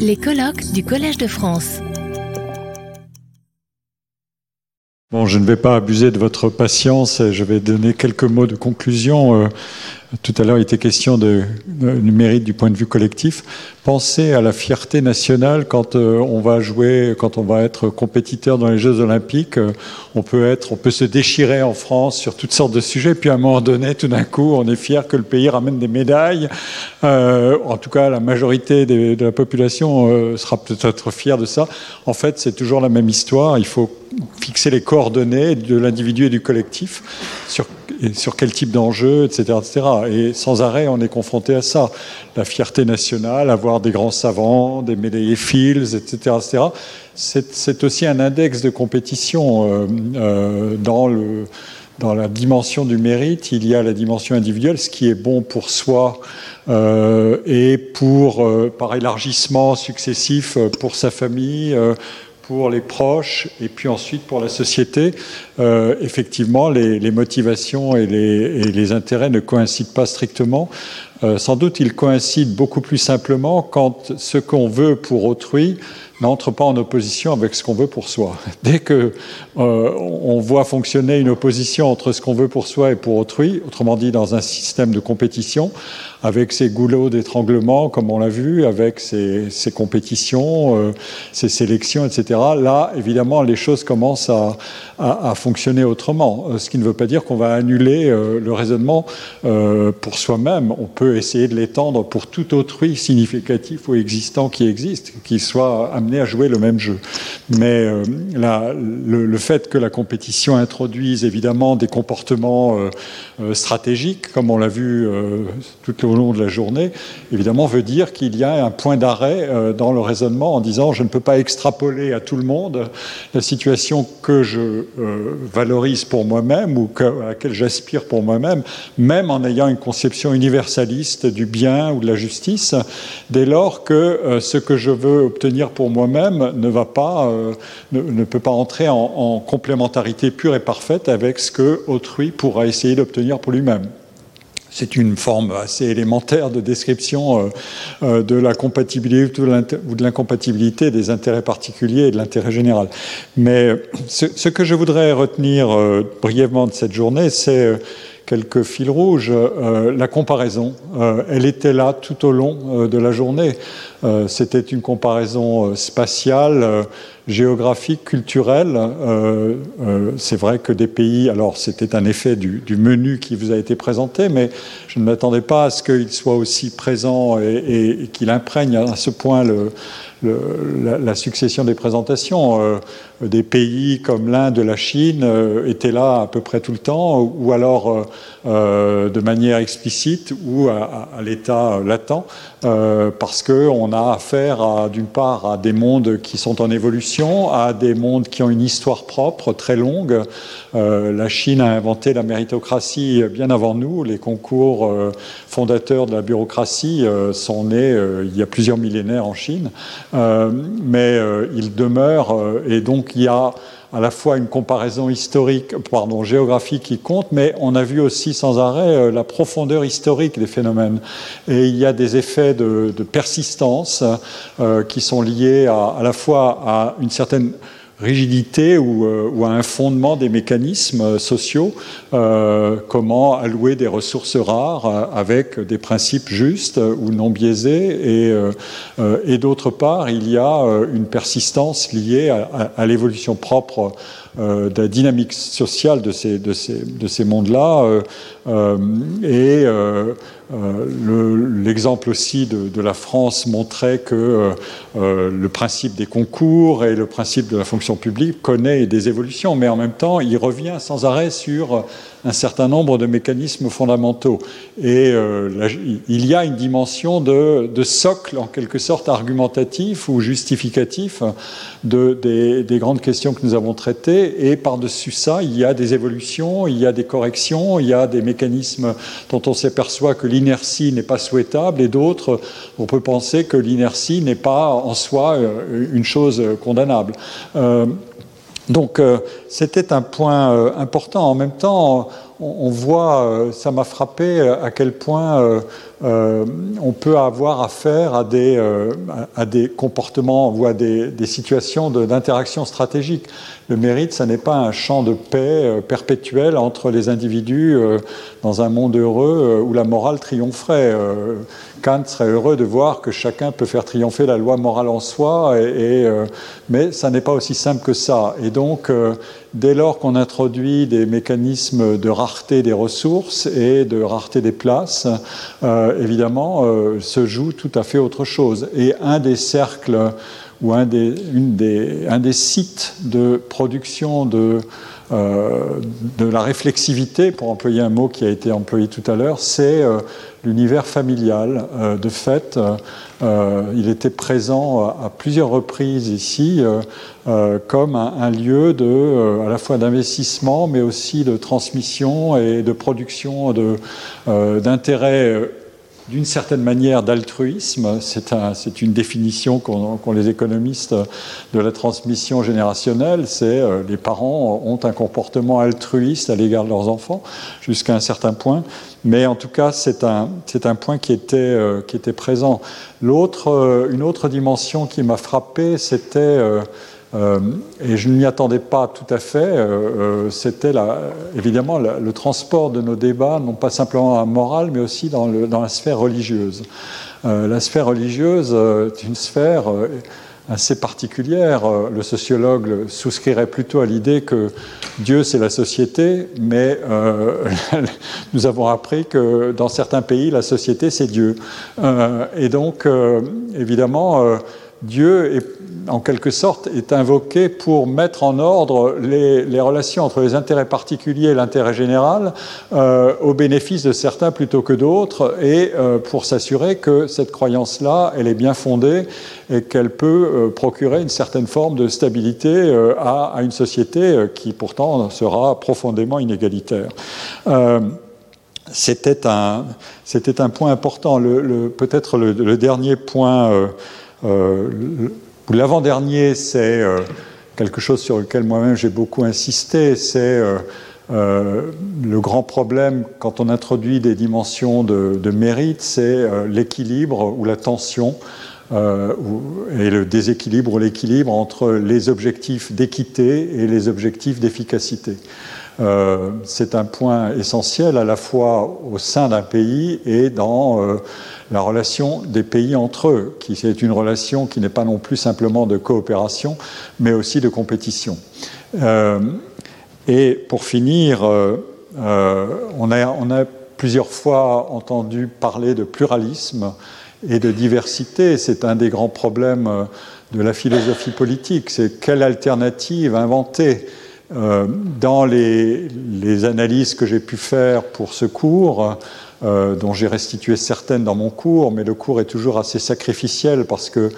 Les colloques du Collège de France. Bon, je ne vais pas abuser de votre patience je vais donner quelques mots de conclusion. Euh, tout à l'heure, il était question de, du mérite du point de vue collectif. Pensez à la fierté nationale quand euh, on va jouer, quand on va être compétiteur dans les Jeux Olympiques. Euh, on peut être, on peut se déchirer en France sur toutes sortes de sujets. Puis à un moment donné, tout d'un coup, on est fier que le pays ramène des médailles. En tout cas, la majorité de la population sera peut-être fière de ça. En fait, c'est toujours la même histoire. Il faut fixer les coordonnées de l'individu et du collectif sur sur quel type d'enjeu, etc., etc. Et sans arrêt, on est confronté à ça. La fierté nationale, avoir des grands savants, des médaillés Fields, etc., etc. C'est aussi un index de compétition euh, euh, dans le dans la dimension du mérite, il y a la dimension individuelle, ce qui est bon pour soi euh, et pour, par élargissement successif, pour sa famille, pour les proches et puis ensuite pour la société, euh, effectivement, les, motivations et les, intérêts ne coïncident pas strictement. Euh, sans doute, ils coïncident beaucoup plus simplement quand ce qu'on veut pour autrui n'entre pas en opposition avec ce qu'on veut pour soi. Dès que euh, on voit fonctionner une opposition entre ce qu'on veut pour soi et pour autrui, autrement dit dans un système de compétition, avec ses goulots d'étranglement, comme on l'a vu, avec ses, compétitions, euh, ses sélections, etc. Là, évidemment, les choses commencent à, à, fonctionner autrement. Euh, ce qui ne veut pas dire qu'on va annuler le raisonnement pour soi-même. On peut essayer de l'étendre pour tout autrui significatif ou existant qui existe, qui soit à jouer le même jeu. Mais euh, le, fait que la compétition introduise évidemment des comportements euh, euh, stratégiques, comme on l'a vu tout au long de la journée, évidemment veut dire qu'il y a un point d'arrêt dans le raisonnement en disant je ne peux pas extrapoler à tout le monde la situation que je valorise pour moi-même ou à laquelle j'aspire pour moi-même, même en ayant une conception universaliste du bien ou de la justice, dès lors que ce que je veux obtenir pour moi-même ne va pas, euh, ne, peut pas entrer en, complémentarité pure et parfaite avec ce que autrui pourra essayer d'obtenir pour lui-même. C'est une forme assez élémentaire de description euh, euh, de la compatibilité ou de l'incompatibilité des intérêts particuliers et de l'intérêt général. Mais ce, que je voudrais retenir brièvement de cette journée, c'est quelques fils rouges. la comparaison, elle était là tout au long de la journée. Euh, c'était une comparaison euh, spatiale, euh, géographique, culturelle. c'est vrai que des pays, alors c'était un effet du, menu qui vous a été présenté, mais je ne m'attendais pas à ce qu'il soit aussi présent et, qu'il imprègne à ce point la, succession des présentations. des pays comme l'Inde, la Chine étaient là à peu près tout le temps, ou alors de manière explicite ou à, l'état latent, parce qu'on a affaire d'une part à des mondes qui sont en évolution, à des mondes qui ont une histoire propre très longue. Euh, la Chine a inventé la méritocratie bien avant nous. Les concours euh, fondateurs de la bureaucratie euh, sont nés il y a plusieurs millénaires en Chine, mais ils demeurent et donc il y a à la fois une comparaison historique, pardon, géographique qui compte, mais on a vu aussi sans arrêt euh, la profondeur historique des phénomènes. Et il y a des effets de, persistance euh, qui sont liés à, à la fois à une certaine rigidité euh, ou, à un fondement des mécanismes euh, sociaux, euh, comment allouer des ressources rares avec des principes justes ou non biaisés, et, et d'autre part, il y a une persistance liée à, l'évolution propre de la dynamique sociale de ces, de ces, de ces mondes-là, et euh, l'exemple aussi de, la France montrait que euh, euh, le principe des concours et le principe de la fonction publique connaît des évolutions, mais en même temps, il revient sans arrêt sur un certain nombre de mécanismes fondamentaux. Et il y a une dimension de, socle, en quelque sorte, argumentatif ou justificatif de, des, des, grandes questions que nous avons traitées. Et par-dessus ça, il y a des évolutions, il y a des corrections, il y a des mécanismes dont on s'aperçoit que l'inertie n'est pas souhaitable et d'autres, on peut penser que l'inertie n'est pas en soi euh, une chose condamnable. Euh, donc euh, c'était un point important. En même temps, on, voit, ça m'a frappé à quel point on peut avoir affaire à des, comportements ou à des, situations d'interaction stratégique. Le mérite, ça n'est pas un champ de paix perpétuel entre les individus dans un monde heureux où la morale triompherait. Kant serait heureux de voir que chacun peut faire triompher la loi morale en soi, euh, mais ça n'est pas aussi simple que ça. Et donc, euh, dès lors qu'on introduit des mécanismes de rareté des ressources et de rareté des places, euh, évidemment, se joue tout à fait autre chose. Et un des cercles ou un des, une des, un des sites de production de euh, de la réflexivité, pour employer un mot qui a été employé tout à l'heure, c'est euh, l'univers familial. Euh, de fait, il était présent à plusieurs reprises ici comme un, lieu de, à la fois d'investissement, mais aussi de transmission et de production d'intérêts d'une certaine manière d'altruisme. C'est une définition qu'ont les économistes de la transmission générationnelle. C'est euh, les parents ont un comportement altruiste à l'égard de leurs enfants jusqu'à un certain point. Mais en tout cas, c'est un, un, point qui était, euh, qui était présent. Euh, une autre dimension qui m'a frappé, c'était euh, et je ne m'y attendais pas tout à fait. Euh, euh, c'était évidemment le transport de nos débats, non pas simplement en morale, mais aussi dans, la sphère religieuse. la sphère religieuse est une sphère assez particulière. Le sociologue souscrirait plutôt à l'idée que Dieu, c'est la société, mais nous avons appris que dans certains pays, la société, c'est Dieu. et donc, évidemment, Dieu est en quelque sorte, est invoqué pour mettre en ordre les, relations entre les intérêts particuliers et l'intérêt général euh, au bénéfice de certains plutôt que d'autres, et euh, pour s'assurer que cette croyance-là, elle est bien fondée et qu'elle peut euh, procurer une certaine forme de stabilité à, une société qui pourtant sera profondément inégalitaire. c'était un, un, point important. Le, Peut-être le, dernier point L'avant-dernier, c'est euh, quelque chose sur lequel moi-même j'ai beaucoup insisté, c'est euh, euh, le grand problème quand on introduit des dimensions de, mérite, c'est l'équilibre ou la tension et le déséquilibre ou l'équilibre entre les objectifs d'équité et les objectifs d'efficacité. C'est un point essentiel à la fois au sein d'un pays et dans la relation des pays entre eux, qui est une relation qui n'est pas non plus simplement de coopération, mais aussi de compétition. Euh, et pour finir, euh, euh, on, a, on, a, plusieurs fois entendu parler de pluralisme et de diversité. C'est un des grands problèmes de la philosophie politique. C'est quelle alternative inventer dans les, analyses que j'ai pu faire pour ce cours, euh, dont j'ai restitué certaines dans mon cours, mais le cours est toujours assez sacrificiel parce que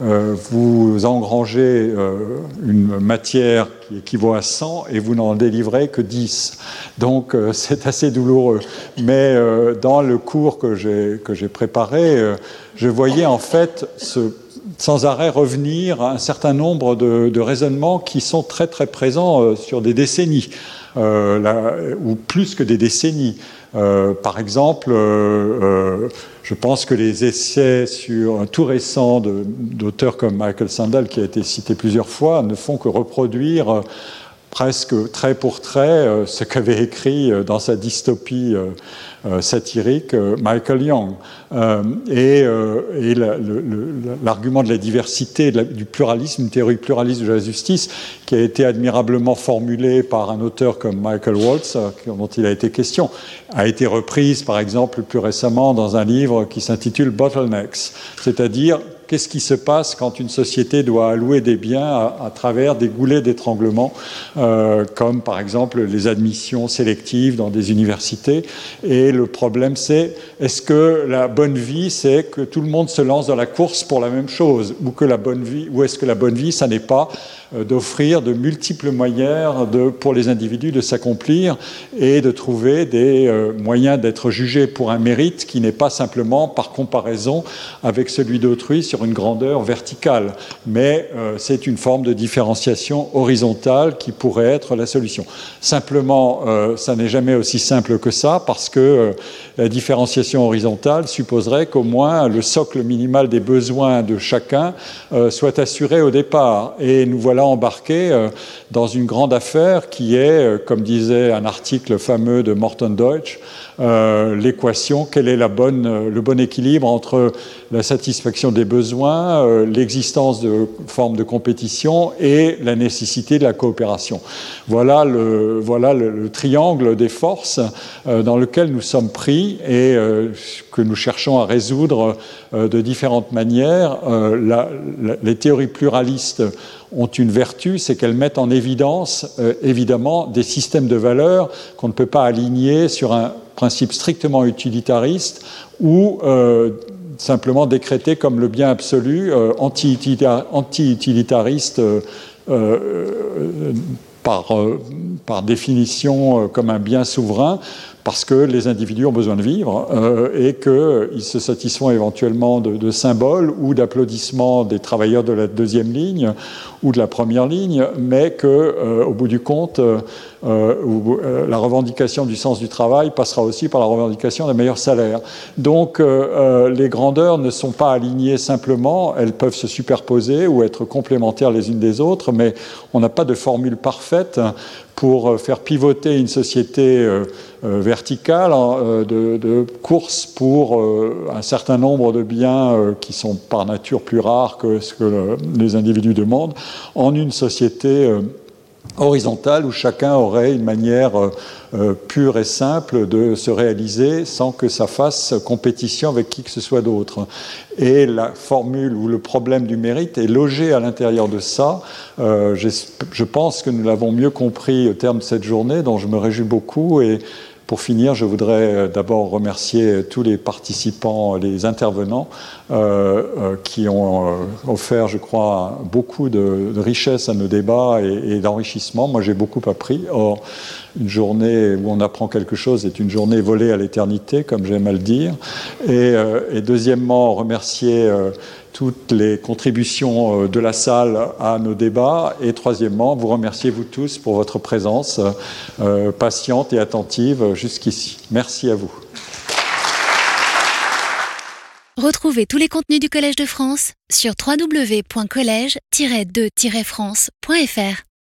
euh, vous engrangez euh, une matière qui équivaut à 100 et vous n'en délivrez que 10. Donc c'est assez douloureux. Mais dans le cours que j'ai préparé, je voyais en fait ce sans arrêt revenir à un certain nombre de, raisonnements qui sont très très présents sur des décennies, ou plus que des décennies. Euh, par exemple, euh, euh, je pense que les essais sur tout récent d'auteurs comme Michael Sandel, qui a été cité plusieurs fois, ne font que reproduire presque trait pour trait ce qu'avait écrit dans sa dystopie euh, satirique euh, Michael Young. Euh, et, l'argument de la diversité, du pluralisme, une théorie pluraliste de la justice, qui a été admirablement formulée par un auteur comme Michael Waltz, dont il a été question, a été reprise par exemple plus récemment dans un livre qui s'intitule Bottlenecks, c'est-à-dire qu'est-ce qui se passe quand une société doit allouer des biens à, travers des goulets d'étranglement, euh, comme par exemple les admissions sélectives dans des universités? Et le problème, c'est est-ce que la bonne vie, c'est que tout le monde se lance dans la course pour la même chose, ou que la bonne vie, est-ce que la bonne vie, ça n'est pas euh, d'offrir de multiples moyens pour les individus de s'accomplir et de trouver des euh, moyens d'être jugés pour un mérite qui n'est pas simplement par comparaison avec celui d'autrui sur une grandeur verticale, mais euh, c'est une forme de différenciation horizontale qui pourrait être la solution. Simplement, euh, ça n'est jamais aussi simple que ça, parce que la différenciation horizontale supposerait qu'au moins le socle minimal des besoins de chacun soit assuré au départ. Et nous voilà embarqués dans une grande affaire qui est, comme disait un article fameux de Morton Deutsch, euh, l'équation, quel est la bonne, euh, le bon équilibre entre la satisfaction des besoins, euh, l'existence de formes de compétition et la nécessité de la coopération. Voilà le, triangle des forces dans lequel nous sommes pris et que nous cherchons à résoudre de différentes manières. les théories pluralistes ont une vertu, c'est qu'elles mettent en évidence évidemment des systèmes de valeurs qu'on ne peut pas aligner sur un principe strictement utilitariste ou euh, simplement décrété comme le bien absolu, euh, anti-utilitariste euh, par, par, définition comme un bien souverain, parce que les individus ont besoin de vivre et qu'ils se satisfont éventuellement de, symboles ou d'applaudissements des travailleurs de la deuxième ligne ou de la première ligne, mais qu'au au bout du compte, euh, euh, la revendication du sens du travail passera aussi par la revendication d'un meilleur salaire. Donc euh, les grandeurs ne sont pas alignées simplement, elles peuvent se superposer ou être complémentaires les unes des autres, mais on n'a pas de formule parfaite pour faire pivoter une société verticale hein, de, course pour un certain nombre de biens qui sont par nature plus rares que ce que les individus demandent en une société horizontale où chacun aurait une manière euh, euh, pure et simple de se réaliser sans que ça fasse compétition avec qui que ce soit d'autre. Et la formule ou le problème du mérite est logé à l'intérieur de ça. Euh, je pense que nous l'avons mieux compris au terme de cette journée, dont je me réjouis beaucoup. Et pour finir, je voudrais euh, d'abord remercier tous les participants, les intervenants, euh, euh, qui ont offert, je crois, beaucoup de, richesse à nos débats et, d'enrichissement. Moi, j'ai beaucoup appris. Or, une journée où on apprend quelque chose est une journée volée à l'éternité, comme j'aime à le dire. Et deuxièmement, remercier toutes les contributions euh, de la salle à nos débats. Et troisièmement, vous remercier vous tous pour votre présence euh, patiente et attentive jusqu'ici. Merci à vous. Retrouvez tous les contenus du Collège de France sur www.colège-2-france.fr.